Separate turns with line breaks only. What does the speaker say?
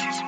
Relations.